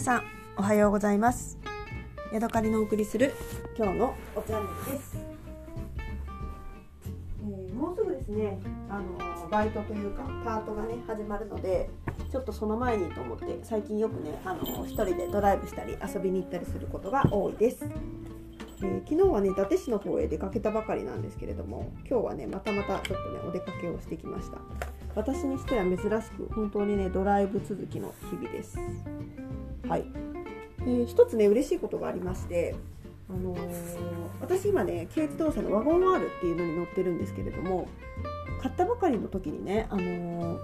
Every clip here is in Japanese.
皆さんおはようございます。ヤドカリのお送りする今日のおチャンネルです、えー、もうすぐですねあのバイトというかパートがね始まるのでちょっとその前にと思って最近よくねあの一人でドライブしたり遊びに行ったりすることが多いです。えー、昨日はね伊達市の方へ出かけたばかりなんですけれども今日はねまたまたちょっとねお出かけをしてきました。私にしては珍しく本当にねドライブ続きの日々です。はい、えー、一つね嬉しいことがありましてあのー、私今ね軽自動車のワゴン R っていうのに乗ってるんですけれども買ったばかりの時にね、あのー、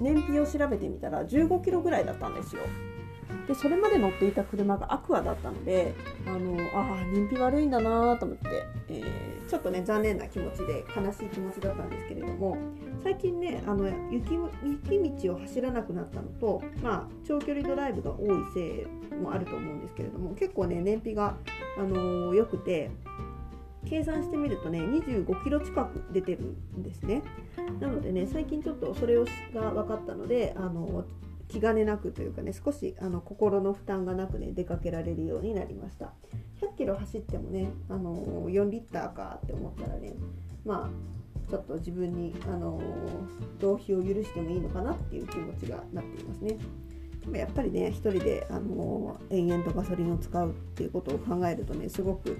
燃費を調べてみたら15キロぐらいだったんですよ。でそれまで乗っていた車がアクアだったのであのあ燃費悪いんだなと思って、えー、ちょっとね残念な気持ちで悲しい気持ちだったんですけれども最近ねあの雪雪道を走らなくなったのと、まあ、長距離ドライブが多いせいもあると思うんですけれども結構ね燃費が、あのー、良くて計算してみるとね25キロ近く出てるんですね。なのでね最近ちょっとそれをが分かったのであの気兼ねなくというかね少しあの心の負担がなくね出かけられるようになりました。100キロ走ってもねあの4リッターかって思ったらねまあちょっと自分にあの浪費を許してもいいのかなっていう気持ちがなっていますね。でもやっぱりね一人であの延々とガソリンを使うっていうことを考えるとねすごくちょ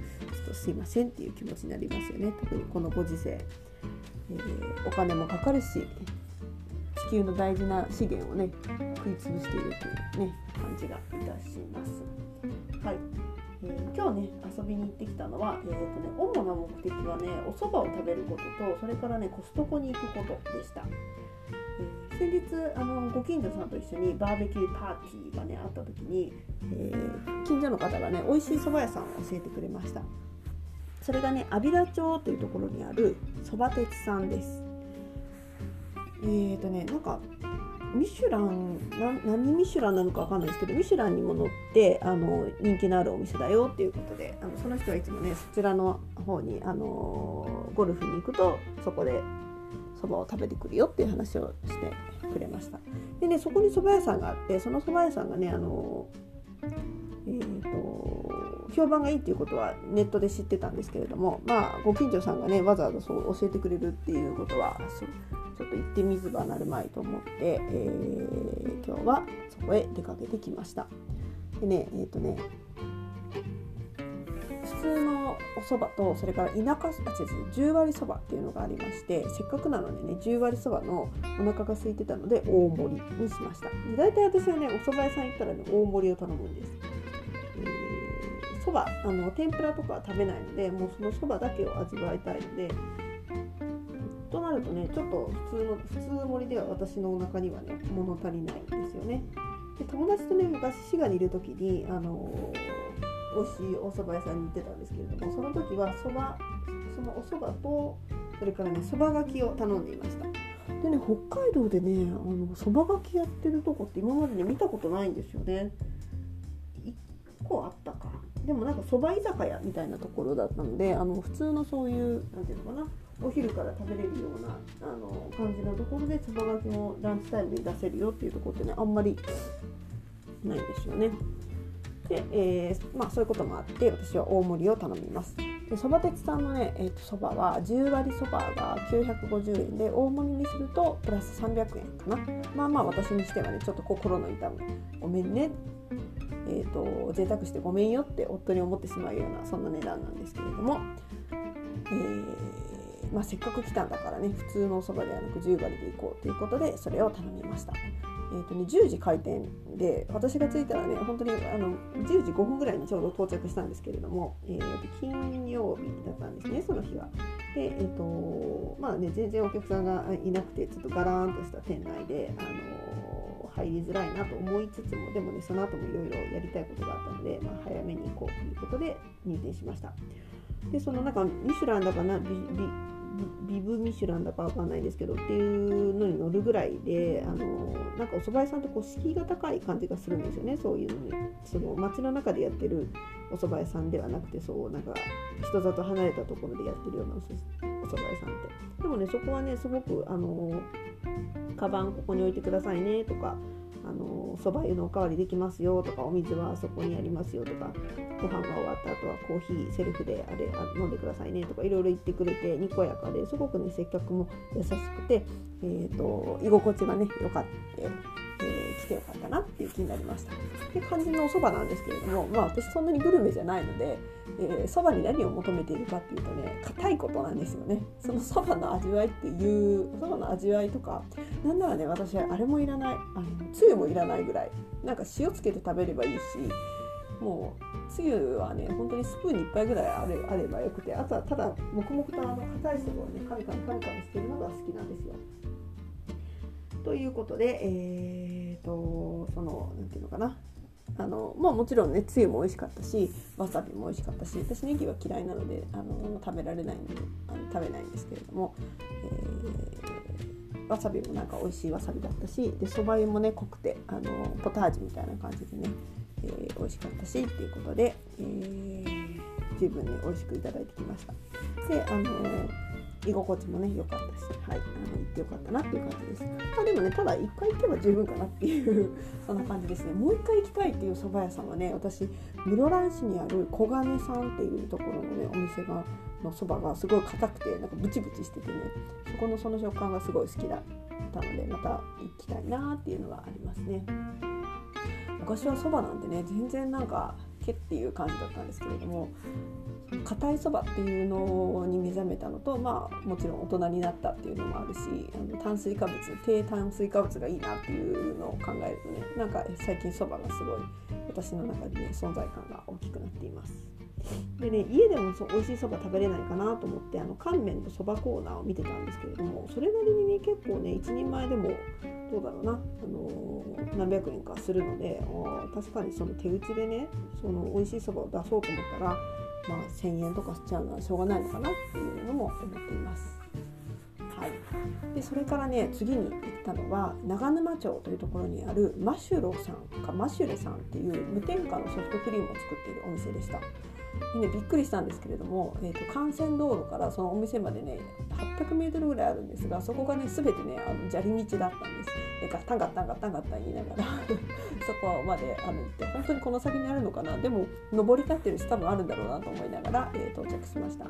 っとすいませんっていう気持ちになりますよね。特にこのご時世、えー、お金もかかるし地球の大事な資源をね食い潰しているというね感じがいたします。はい、えー、今日ね遊びに行ってきたのは、えーとね、主な目的はねお蕎麦を食べることとそれからねコストコに行くことでした。えー、先日あのご近所さんと一緒にバーベキューパーティーがねあった時に、えー、近所の方がね美味しい蕎麦屋さんを教えてくれましたそれがね安平町というところにあるそば鉄さんですえーとねなんかミシュラン何ミシュランなのか分かんないですけどミシュランにも載ってあの人気のあるお店だよっていうことであのその人はいつもねそちらの方にあのゴルフに行くとそこでそばを食べてくるよっていう話をしてくれました。でねそこに蕎麦屋さんがあってその蕎麦屋さんがねあのえーと、評判がいいっていうことはネットで知ってたんですけれどもまあご近所さんがねわざわざそう教えてくれるっていうことはちょっと行ってみずばなるまいと思って、えー、今日はそこへ出かけてきました。でねえっ、ー、とね普通のお蕎麦とそれから田舎あ違う10割そばっていうのがありましてせっかくなのでね10割そばのお腹が空いてたので大盛りにしましたで大体私はねお蕎麦屋さん行ったらね大盛りを頼むんですそば、えー、あの天ぷらとかは食べないのでもうそのそばだけを味わいたいのでとなるとねちょっと普通の普通盛りでは私のお腹にはね物足りないんですよね。で友達とね昔滋賀にいる時にあの美味しいお蕎麦屋さんに行ってたんですけれどもその時はそばそのお蕎麦とそれからねそばがきを頼んでいました。でね北海道でねあのそばがきやってるとこって今までね見たことないんですよね。1個あったかでもなんかそば居酒屋みたいなところだったのであの普通のそういう何ていうのかなお昼から食べれるようなあの感じのところでつばがきもランチタイムに出せるよっていうところってねあんまりないんですよね。で、えー、まあ、そういうこともあって私は大盛りを頼みます。でそば鉄さんのね、えーと、そばは10割そばが950円で大盛りにするとプラス300円かなまあまあ私にしてはねちょっと心の痛むごめんねえーと、贅沢してごめんよって夫に思ってしまうようなそんな値段なんですけれども、えーまあ、せっかく来たんだからね普通のおそばではなく10割で行こうということでそれを頼みました。えーとね、10時開店で私が着いたらね本当にあの10時5分ぐらいにちょうど到着したんですけれども、えー、金曜日だったんですねその日は。でえっ、ー、とまあね全然お客さんがいなくてちょっとガラーンとした店内であの入りづらいなと思いつつもでもねその後もいろいろやりたいことがあったので、まあ、早めに行こうということで入店しました。でそのなんかミシュランだかなビビビブミシュランだかわかんないですけどっていうのに乗るぐらいであのなんかお蕎麦屋さんってこう敷居が高い感じがするんですよねそういうのに。その街の中でやってるお蕎麦屋さんではなくてそうなんか人里離れたところでやってるようなお蕎麦屋さんって。でもねそこはねすごくあのカバンここに置いてくださいねとかあのそば湯のおかわりできますよとかお水はそこにありますよとかご飯が終わった後はコーヒーセルフであれあ飲んでくださいねとかいろいろ言ってくれてにこやかですごくね接客も優しくて、えーと、居心地がね良かった。来てよかったなっていう気になりましたって感じのお蕎麦なんですけれどもまあ私そんなにグルメじゃないのでそば、えー、に何を求めているかっていうとね硬いことなんですよねそのそばの味わいっていうそばの味わいとかなんならね私あれもいらないあのつゆもいらないぐらいなんか塩つけて食べればいいしもうつゆはね本当にスプーンに1杯ぐらいあれあればよくてあとはただ黙々とあの硬いそばをねカリカリカリカリしてるのが好きなんですよ。ということでえーとその何て言うのかなあのまあ、もちろんねつゆも美味しかったしわさびも美味しかったし私ネギは嫌いなのであの食べられないのであの食べないんですけれども、えー、わさびもなんか美味しいわさびだったしでそば湯もね濃くてあのポタージュみたいな感じでね、えー、美味しかったしっていうことで、えー、十分に美味しくいただいてきました。であの居心地もね良かったし、はい、あの行ってよかったなっていう感じです。まあ、でもねただ1回行けば十分かなっていう そんな感じですね。もう1回行きたいっていう蕎麦屋さんはね私室蘭市にある小金さんっていうところのねお店がのそばがすごい硬くてなんかブチブチしててねそこのその食感がすごい好きだったのでまた行きたいなっていうのがありますね。昔はそばなんてね全然なんかけっていう感じだったんですけれども硬いそばっていうのに目覚めたのとまあもちろん大人になったっていうのもあるしあの炭水化物低炭水化物がいいなっていうのを考えるとねなんか最近そばがすごい私の中でね存在感が大きくなっています。でね家でもそ美味しいそば食べれないかなと思ってあの乾麺とそばコーナーを見てたんですけれどもそれなりにね結構ね一人前でもどうだろうな、あのー、何百円かするので確かにその手打ちでねその美味しいそばを出そうと思ったらまあ、1,000円とかしちゃうのはしょうがないのかなっていうのも思っています。はい、でそれからね次に行ったのは長沼町というところにあるマシュロさんかマシュレさんっていう無添加のソフトクリームを作っているお店でした。でね、びっくりしたんですけれども、えーと、幹線道路からそのお店までね 800m ぐらいあるんですがそこがね全てねあの砂利道だったんですでガッタンガッタンガッタンガッタン言いながら そこまであの行って本当にこの先にあるのかなでも登り立ってるし多分あるんだろうなと思いながら、えー、到着しました。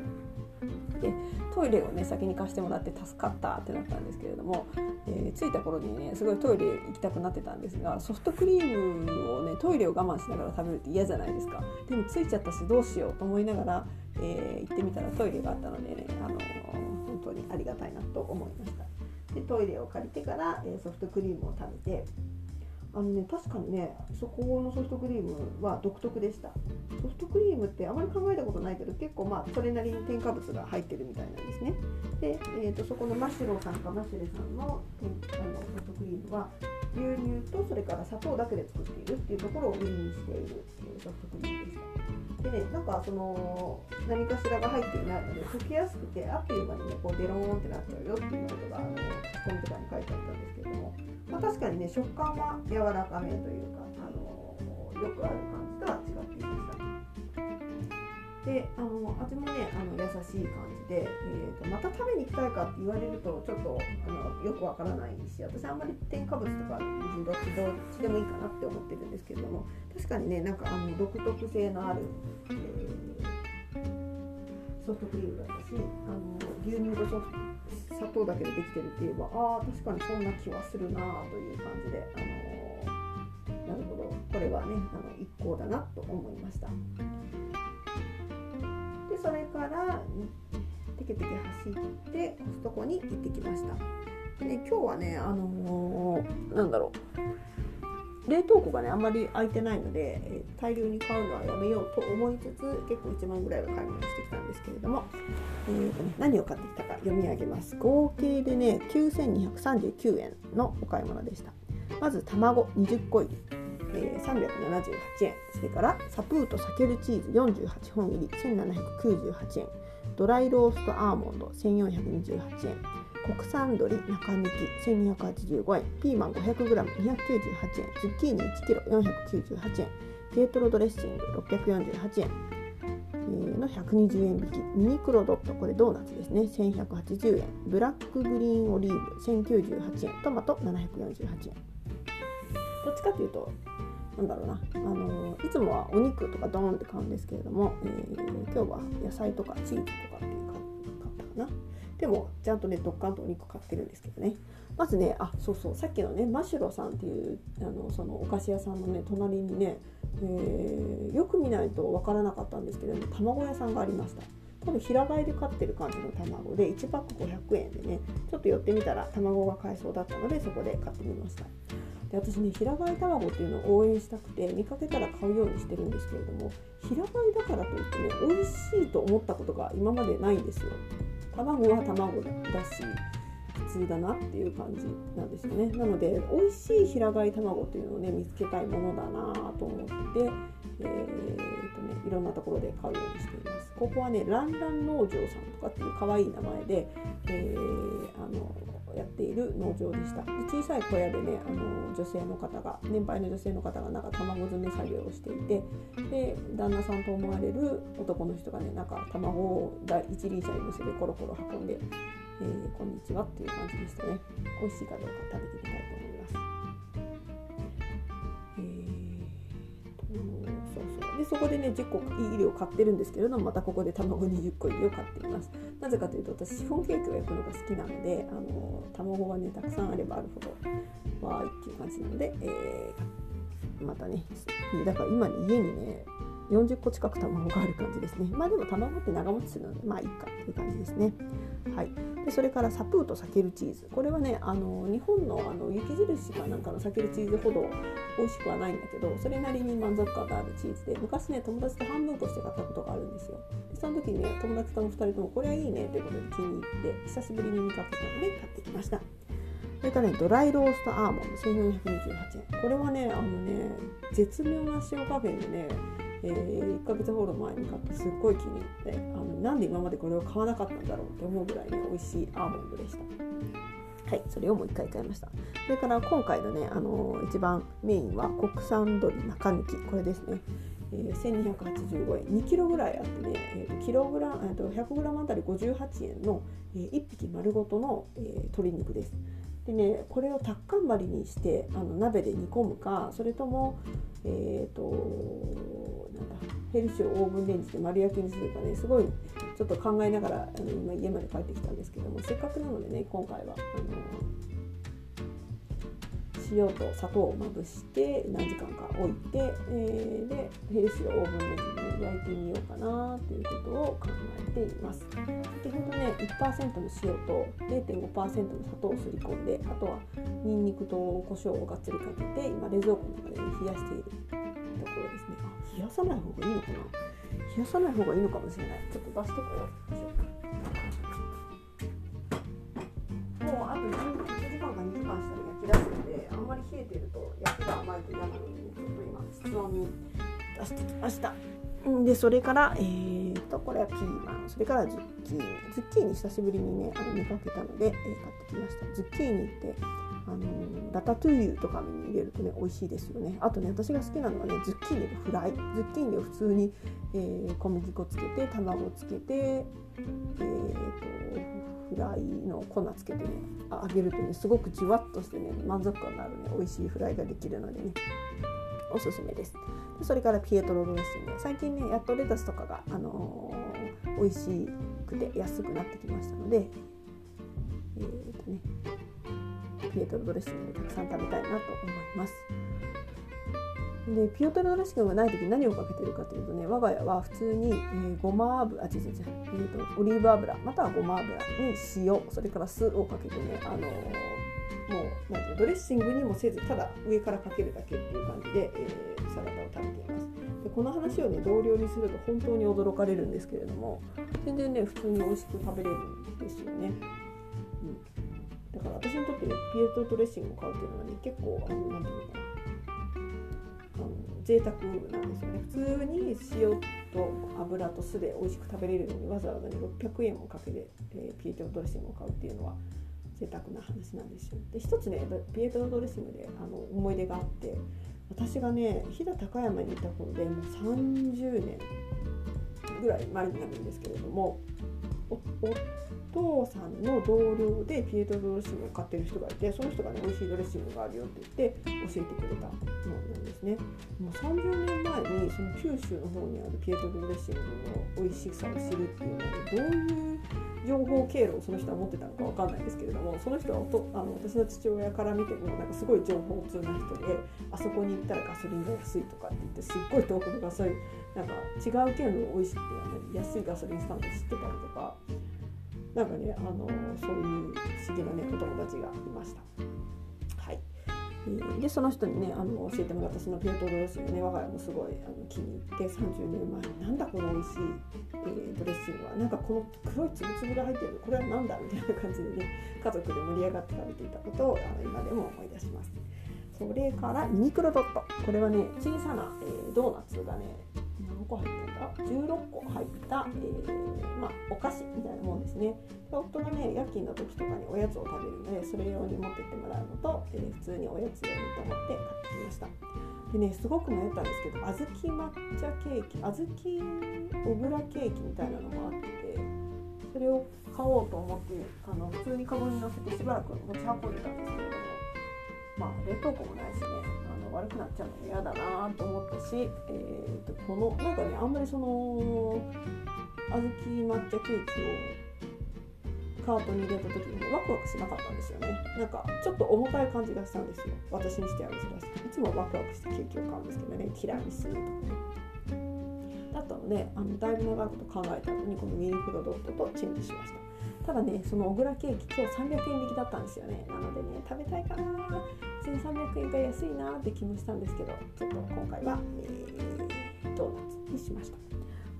でトイレをね先に貸してもらって助かったってなったんですけれども、えー、着いた頃にねすごいトイレ行きたくなってたんですがソフトクリームをねトイレを我慢しながら食べるって嫌じゃないですか。でも着いちゃったしどうしようと思いながら、えー、行ってみたらトイレがあったのでね、あの、本当にありがたいなと思いました。でトイレを借りてから、えソフトクリームを食べてあのね確かにねそこのソフトクリームは独特でした。ソフトクリームってあまり考えたことないけど結構まあそれなりに添加物が入ってるみたいなんですね。で、えーと、そこのマシュローさんかマシュレさんのあのソフトクリームは牛乳とそれから砂糖だけで作っているっていうところを売りにしているソフトクリームでした。でねなんかその何かしらが入っていないので溶けやすくてあっという間にねこうデローンってなっちゃうよっていうことがあのコントかに書いてあったんですけども。まあ、確かにね食感は柔らかめというか、あのよくある感じであの味もねあの優しい感じで、えーと、また食べに行きたいかって言われるとちょっとあのよくわからないし私あんまり添加物とかどっちどっちでもいいかなって思ってるんですけれども確かにねなんかあの独特性のある、えー、ソフトクリームだったしあの牛乳とソフト砂糖だけでできてるって言えばああ確かにそんな気はするなという感じで、あのー、なるほど。これはねあの一行だなと思いました。それからテケテケ走ってコストコに行ってきました。で、ね今日はねあのー、なんだろう。冷凍庫がねあんまり空いてないので、えー、大量に買うのはやめようと思いつつ結構1万ぐらいは買い物してきたんですけれども、えーとね、何を買ってきたか読み上げます。合計でね9239円のお買い物でした。まず卵20個入り、えー、378円。それからサプートサケルチーズ48本入り1798円。ドライローストアーモンド1428円。国産鶏中抜き1285円。ピーマン 500g298 円。ズッキーニ 1kg498 円。ピエトロドレッシング648円。の120円引き。ミニクロドットこれドーナツですね。1180円。ブラックグリーンオリーブ1098円。トマト748円。どっちかというとなんだろうな。あのいつもはお肉とかドーンって買うんですけれども、えー、今日は野菜とかチーズとかっていう買ったかな。でもちゃんとねドッカンとお肉買ってるんですけどね。まずねあそうそう。さっきのねマシュロさんっていうあのそのお菓子屋さんのね隣にね、えー、よく見ないと分からなかったんですけども卵屋さんがありました。多分平飼いで飼ってる感じの卵で1パック500円でねちょっと寄ってみたら卵が買えそうだったのでそこで買ってみました。で私ね平飼い卵っていうのを応援したくて見かけたら買うようにしてるんですけれども平飼いだからといってね美味しいと思ったことが今までないんですよ。卵は卵だし普通だなっていう感じなんですよね。なので美味しい平飼い卵っていうのをね見つけたいものだなと思って、えーとね、いろんなところで買うようにしています。ここはねランラン農場さんとかっていう可愛い名前で、えー、あのやっている農場でした。で小さい小屋でねあの女性の方が年配の女性の方がなんか卵詰め作業をしていてで旦那さんと思われる男の人がねなんか卵を一輪車に乗せてコロコロ運んでえー、こんにちはっていう感じでしたね。美味しいかどうか食べてみたいと思います、そうそう。でそこでね10個いい量買ってるんですけれどもまたここで卵20個入りを買っています。なぜかというと私シフォンケーキを焼くのが好きなのであの卵がねたくさんあればあるほどわーいっていう感じなので、えー、またねだから今ね家にね40個近く卵がある感じですね。まあでも卵って長持ちするのでまあいいかっていう感じですね。はい。でそれからサプーと避けるチーズ。これはねあの日本のあの雪印かなんかの避けるチーズほど美味しくはないんだけどそれなりに満足感があるチーズで昔ね友達と半分こして買ったことがあるんですよ。でその時にね友達とも2人ともこれはいいねということで気に入って久しぶりに見かけたので買ってきました。それからねドライローストアーモンド1428円。これはねあのね絶妙な塩加減でねえー、1ヶ月ほど前に買ってすっごい気に入ってあのなんで今までこれを買わなかったんだろうって思うぐらいね美味しいアーモンドでした。はいそれをもう一回買いました。それから今回のねあのー、一番メインは国産鶏中抜き。これですね。えー、1285円。2キロぐらいあってね、えー、キログラム、えー、と100グラムあたり58円の、えー、1匹丸ごとの、えー、鶏肉です。でねこれをタッカン張りにしてあの鍋で煮込むかそれともえっ、ー、とヘルシーをオーブンレンジで丸焼きにするかねすごいちょっと考えながらあの今家まで帰ってきたんですけどもせっかくなのでね今回はあの塩と砂糖をまぶして何時間か置いて、えー、でヘルシーをオーブンレンジに焼いてみようかなということを考えています。先ほどね1%の塩と0.5%の砂糖をすり込んであとはニンニクと胡椒をがっつりかけて今冷蔵庫の中で、ね、冷やしている。ところですね。あ冷やさない方がいいのかな。冷やさない方がいいのかもしれない。ちょっと出しとこう。もうあと1時間か2時間したら焼き出すのであんまり冷えてると焼きが甘いと嫌なので、ね、ちょっと今室温に出してきました。でそれからえー、とこれはピーマン。それからズッキーニ。ズッキーニ久しぶりにねあの見かけたので、え、買ってきました。ズッキーニってあのラタトゥーユとかに入れるとね美味しいですよね。あとね私が好きなのはねズッキーニのフライ。ズッキーニを普通に、えー、小麦粉つけて卵つけてえー、とフライの粉つけてね揚げるとねすごくじわっとしてね満足感のあるね美味しいフライができるのでねおすすめです。でそれからピエトロドレッシング。最近ねやっとレタスとかが、あのー、美味しくて安くなってきましたのでえー、とねピエトロドレッシングでたくさん食べたいなと思います。でピオトルドレッシングがない時何をかけてるかというとね我が家は普通に、えー、ごま油あ違う違う、えーと、オリーブ油またはごま油に塩それから酢をかけてねあのー、もうなんていうドレッシングにもせずただ上からかけるだけっていう感じで、えー、サラダを食べています。でこの話をね同僚にすると本当に驚かれるんですけれども全然ね普通に美味しく食べれるんですよね、うん、から私にとってねピエトドレッシングを買うっていうのはね結構あのなんていうのかなあの贅沢なんですよ。ね普通に塩と油と酢で美味しく食べれるのにわざわざね600円もかけて、えー、ピエトドレッシングを買うっていうのは贅沢な話なんですよで一つねピエトドレッシングであの思い出があって私がね飛騨高山にいた頃でもう30年ぐらい前になるんですけれども夫父さんの同僚でピエトロドレッシングを買ってる人がいてその人がね美味しいドレッシングがあるよって言って教えてくれたものなんですね。もう30年前にその九州の方にあるピエトロドレッシングの美味しさを知るっていうのはどういう情報経路をその人は持ってたのか分かんないですけれどもその人はとあの私の父親から見てもなんかすごい情報通な人であそこに行ったらガソリンが安いとかって言ってすっごい遠くのガソリンなんか違う県の美味しい安いガソリンスタンド知ってたりとかなんかねあのそういう不思議なねお友達がいました。はい。でその人にねあの教えてもらったそのピエトロドレッシングね。我が家もすごいあの気に入って30年前になんだこの美味しい、えー、ドレッシングは。なんかこの黒いつぶつぶが入ってる。これは何だみたいな感じでね家族で盛り上がって食べていたことをあの今でも思い出します。それからユニクロドット。これはね小さな、えー、ドーナツがね何個入ってんだ16個入った、えー、まあ、お菓子みたいなもんですね。で夫がね夜勤の時とかにおやつを食べるのでそれ用に持ってってもらうのと、えー、普通におやつ用にと思って買ってきました。でねすごく迷ったんですけど小豆抹茶ケーキ小豆小倉ケーキみたいなのもあってそれを買おうと思ってあの普通にカゴに乗せてしばらく持ち運んでたんですけれどもまあ冷凍庫もないしね。悪くなっちゃうのも嫌だなと思ったし、えーと、このなんかねあんまりその小豆抹茶ケーキをカートに入れた時に、ね、ワクワクしなかったんですよね。なんかちょっと重たい感じがしたんですよ。私にしては珍しく。いつもワクワクしてケーキを買うんですけどねティラミスと。かねだったのであのだいぶ長いこと考えた後にこのミニクロドットとチェンジしました。ただねその小倉ケーキ今日300円引きだったんですよね。なのでね食べたいかな。1300円が安いなって気もしたんですけどちょっと今回は、えー、ドーナツにしました。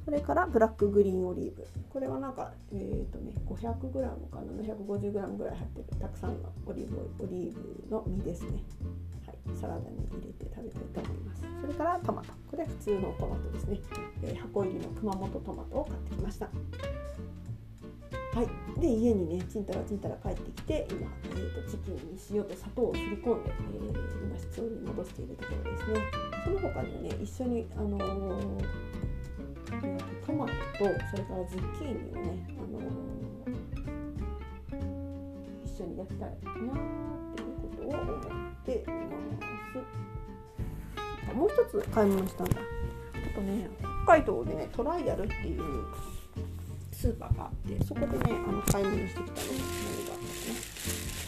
それからブラックグリーンオリーブ。これはなんかえっ、ー、とね 500g か 750g ぐらい入ってるたくさんのオリーブオリーブの実ですね。はい。サラダに入れて食べたいと思います。それからトマト。これは普通のトマトですね、えー、箱入りの熊本トマトを買ってきました。はい、で家にねちんたらちんたら帰ってきて今、えーと、チキンに塩と砂糖をすり込んで、えー、今室温に戻しているところですね。その他にはね一緒に、あのー、えーと、トマトとそれからズッキーニをね、あのー、一緒に焼きたいなっていうことを思っています。もう一つ買い物したんだ。あとね北海道でねトライアルっていうスーパーがあってそこでねあの買い物してきたのが何があったかな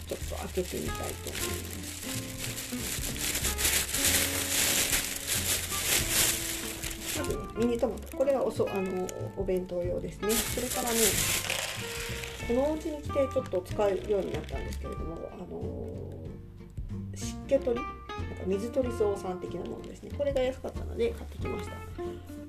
ちょっと開けてみたいと思いますまずねミニトマトこれはおそあのお弁当用ですね。それからねこのお家に来てちょっと使うようになったんですけれどもあの湿気取りなんか水取り草さん的なものですね。これが安かったので買ってきました。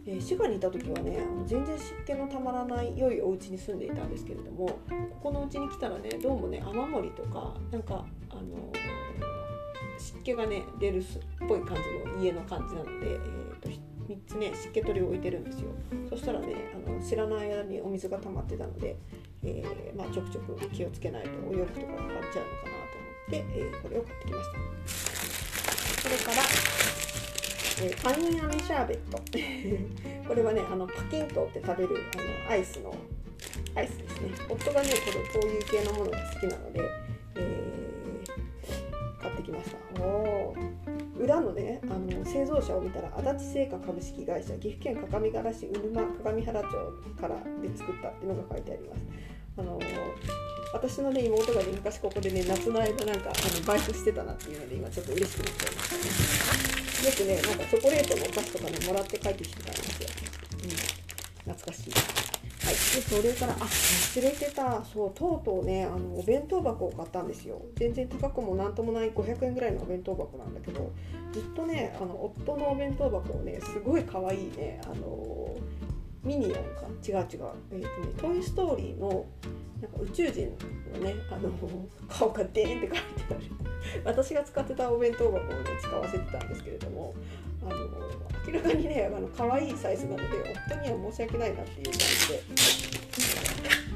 え、滋賀にいた時はね全然湿気のたまらない良いお家に住んでいたんですけれどもここの家に来たらねどうもね雨漏りとかなんかあの、湿気がね出るっぽい感じの家の感じなので、えーと、3つね湿気取りを置いてるんですよ。そしたらねあの知らない間にお水が溜まってたので、えー、まあ、ちょくちょく気をつけないとお洋服とかが変わっちゃうのかなと思って、えー、これを買ってきました。それからえー、パインアメシャーベット。これはねあのパキンとって食べるあのアイスのアイスですね。夫がねこういう系のものが好きなので、えー、買ってきました。お裏のねあの製造者を見たら足立製菓株式会社岐阜県各務原市うるま鏡原町からで作ったっていうのが書いてあります。あの私のね妹がね昔ここでね夏の間なんかあのバイトしてたなっていうので今ちょっと嬉しくなっちゃいましたねよくねなんかチョコレートのお菓子とかねもらって帰ってきてたんですよ、うん、懐かしい。はい、でそれからあ忘れてたそうとうとうねあのお弁当箱を買ったんですよ。全然高くもなんともない500円ぐらいのお弁当箱なんだけどずっとねあの夫のお弁当箱をねすごい可愛いねあのミニオンか？違う違う、えーとね「トイ・ストーリーの」なんか宇宙人のねあの顔がデーンって書いてある。私が使ってたお弁当箱をね使わせてたんですけれどもあの明らかにねあの可愛いサイズなので夫には申し訳ないなっていう感じで、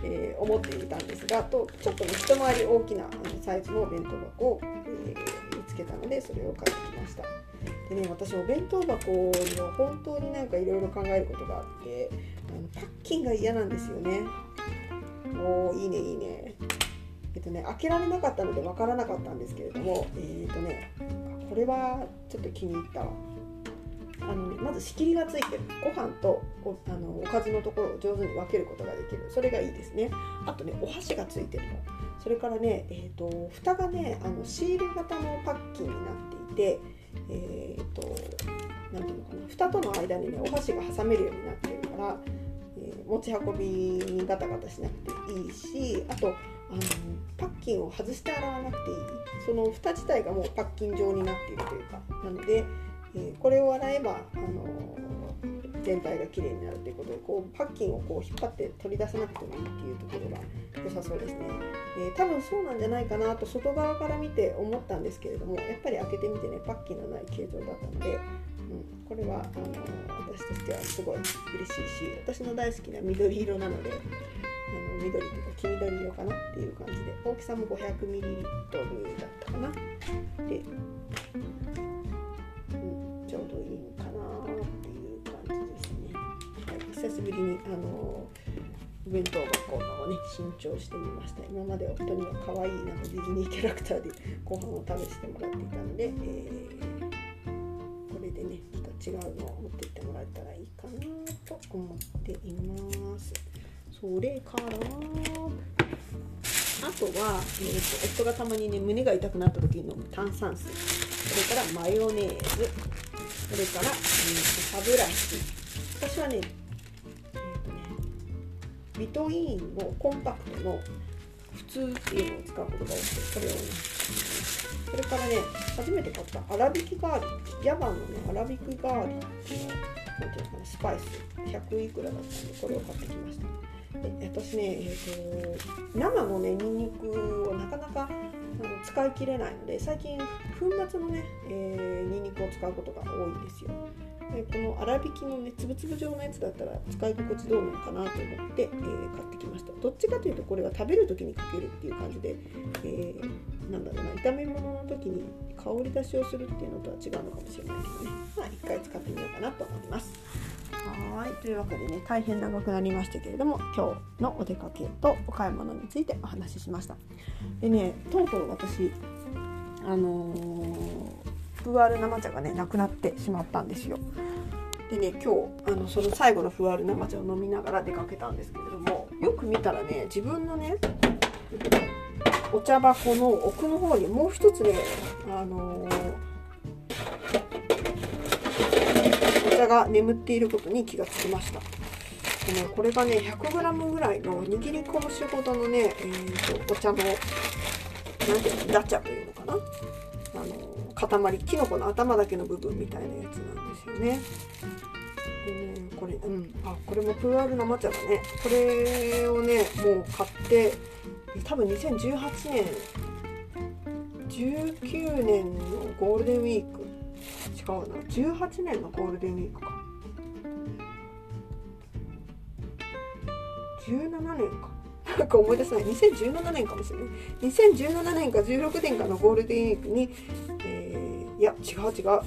えー、思っていたんですがとちょっとね一回り大きなあのサイズのお弁当箱を、えー、見つけたのでそれを買ってきました。でね私お弁当箱には本当になんかいろいろ考えることがあってあのパッキンが嫌なんですよね。おおいいねいいね。えっとね開けられなかったのでわからなかったんですけれどもえっ、とねこれはちょっと気に入ったわ。あのね、まず仕切りがついてる。ご飯とおあのおかずのところを上手に分けることができる。それがいいですね。あとねお箸がついてるの。それからね、えーと、蓋がねあのシール型のパッキンになっていてえっ、ー、と何ていうのかな蓋との間にねお箸が挟めるようになってるから、えー、持ち運びにガタガタしなくていいしあとあのパッキンを外して洗わなくていい。その蓋自体がもうパッキン状になっているというかなのでえー、これを洗えば、あの、全体がきれいになるということでこうパッキンをこう引っ張って取り出さなくてもいいっていうところが良さそうですね、えー、多分そうなんじゃないかなと外側から見て思ったんですけれどもやっぱり開けてみてねパッキンのない形状だったので、うん、これはあの私としてはすごい嬉しいし私の大好きな緑色なのであの緑とか黄緑色かなっていう感じで大きさも 500ml だったかな。で久しぶりにあのお弁当箱のね新調してみました今まで夫には可愛いなんかディズニーキャラクターでご飯を食べしてもらっていたので、えー、これでねまた違うのを持っていってもらえたらいいかなと思っています。それからあとは、えーと、夫がたまにね胸が痛くなった時に飲む炭酸水。それからマヨネーズ。それから、えー、歯ブラシ。私は,、ねビトイーンのコンパクトの普通っていうのを使うことが多くてこれをねそれからね初めて買った粗挽きガーリックヤバンのね粗挽きガーリックのなんていうのかなスパイス100いくらだったんでこれを買ってきました。で私ね、えーと、生のねにんにくをなかなかあの使い切れないので最近粉末のね、えー、ニンニクを使うことが多いんですよ。でこの粗挽きのねつぶつぶ状のやつだったら使い心地どうなのかなと思って、えー、買ってきました。どっちかというとこれは食べる時にかけるっていう感じで、えー、なんだろうな炒め物の時に香り出しをするっていうのとは違うのかもしれないけどね。まあ一回使ってみようかなと思います。はい。というわけでね大変長くなりましたけれども今日のお出かけとお買い物についてお話ししました。でねとうとう私あのー、プーアール生茶がねなくなってしまったんですよ。でね今日あのその最後のふわる生茶を飲みながら出かけたんですけれどもよく見たらね自分のねお茶箱の奥の方にもう一つねあのー茶が眠っていることに気がつきました。で、ね、これがね 100g ぐらいの握り拳ほどのね、えーと、お茶の何ていうのダチャというのかな？塊きのこの頭だけの部分みたいなやつなんですよね。でねこれうん。あこれもプーアール生茶だね。これをねもう買って多分2018年19年のゴールデンウィーク。違うな。18年のゴールデンウィークか。17年か。なんか思い出せない。2017年かもしれない。2017年か16年かのゴールデンウィークに、えー、いや違う違う。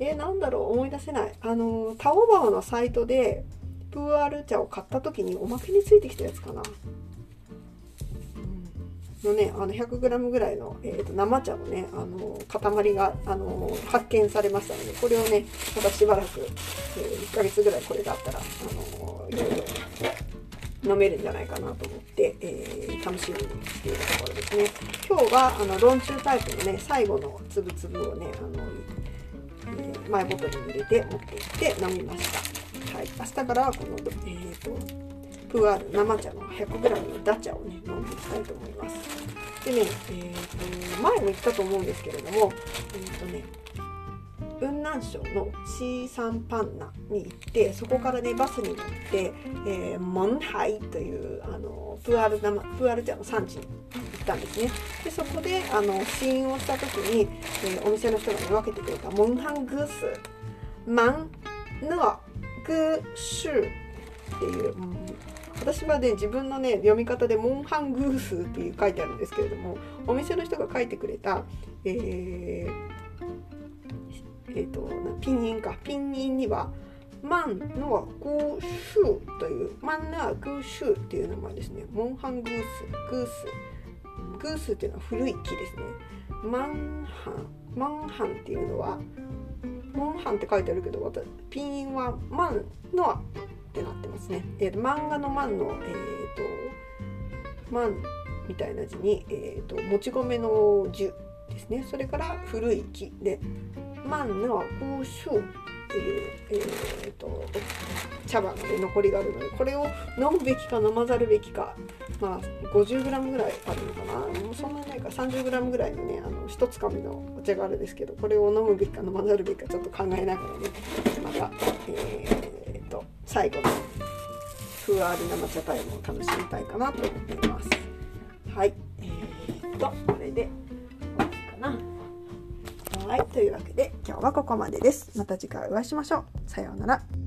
えー、なんだろう。思い出せない。あのタオバオのサイトでプーアール茶を買った時におまけについてきたやつかな。のねあの 100g ぐらいの、えーと、生茶のねあの塊があの発見されましたのでこれをねまたしばらく、えー、1ヶ月ぐらいこれがあったらあのいろいろ飲めるんじゃないかなと思って、えー、楽しみにしているところですね。今日はあのロンチュータイプのね最後のつぶつぶをねあの、えー、マイボトルに入れて持って行って飲みました。はい。明日からはこのえっ、ー、とプアール生茶の 100g のダチャをね飲んでいきたいと思います。でね、えーと、前も言ったと思うんですけれどもえっ、ー、とね雲南省のシーサンパンナに行ってそこからねバスに乗って、えー、モンハイというあのプアル生プーアール茶の産地に行ったんですね。でそこであの試飲をした時に、えー、お店の人が、ね、分けてくれたモンハングースマンヌアグーシュっていう、うん私はね自分のね読み方でモンハングースっていう書いてあるんですけれどもお店の人が書いてくれたえー、えーと、ピンインか。ピンインにはマンのはグーシューというマンのはグーシューっていう名前ですね。モンハングースグース。グースっていうのは古い木ですね。マンハンマンハンっていうのはモンハンって書いてあるけどピン印はマンのはってなってますね、えーと、漫画のマンのえっ、ー、とマンみたいな字に、えーと、もち米の樹ですね。それから古い木でマンのーシューっていう、えーと、茶葉の、ね、残りがあるのでこれを飲むべきか飲まざるべきかまあ 50g ぐらいあるのかなもうそんなにないか 30g ぐらいのねあの一つかみのお茶があるんですけどこれを飲むべきか飲まざるべきかちょっと考えながらねまた、えー、と最後のふわり生茶タイムを楽しみたいかなと思っています。はいえー、とこれで。はいというわけで今日はここまでです。また次回お会いしましょう。さようなら。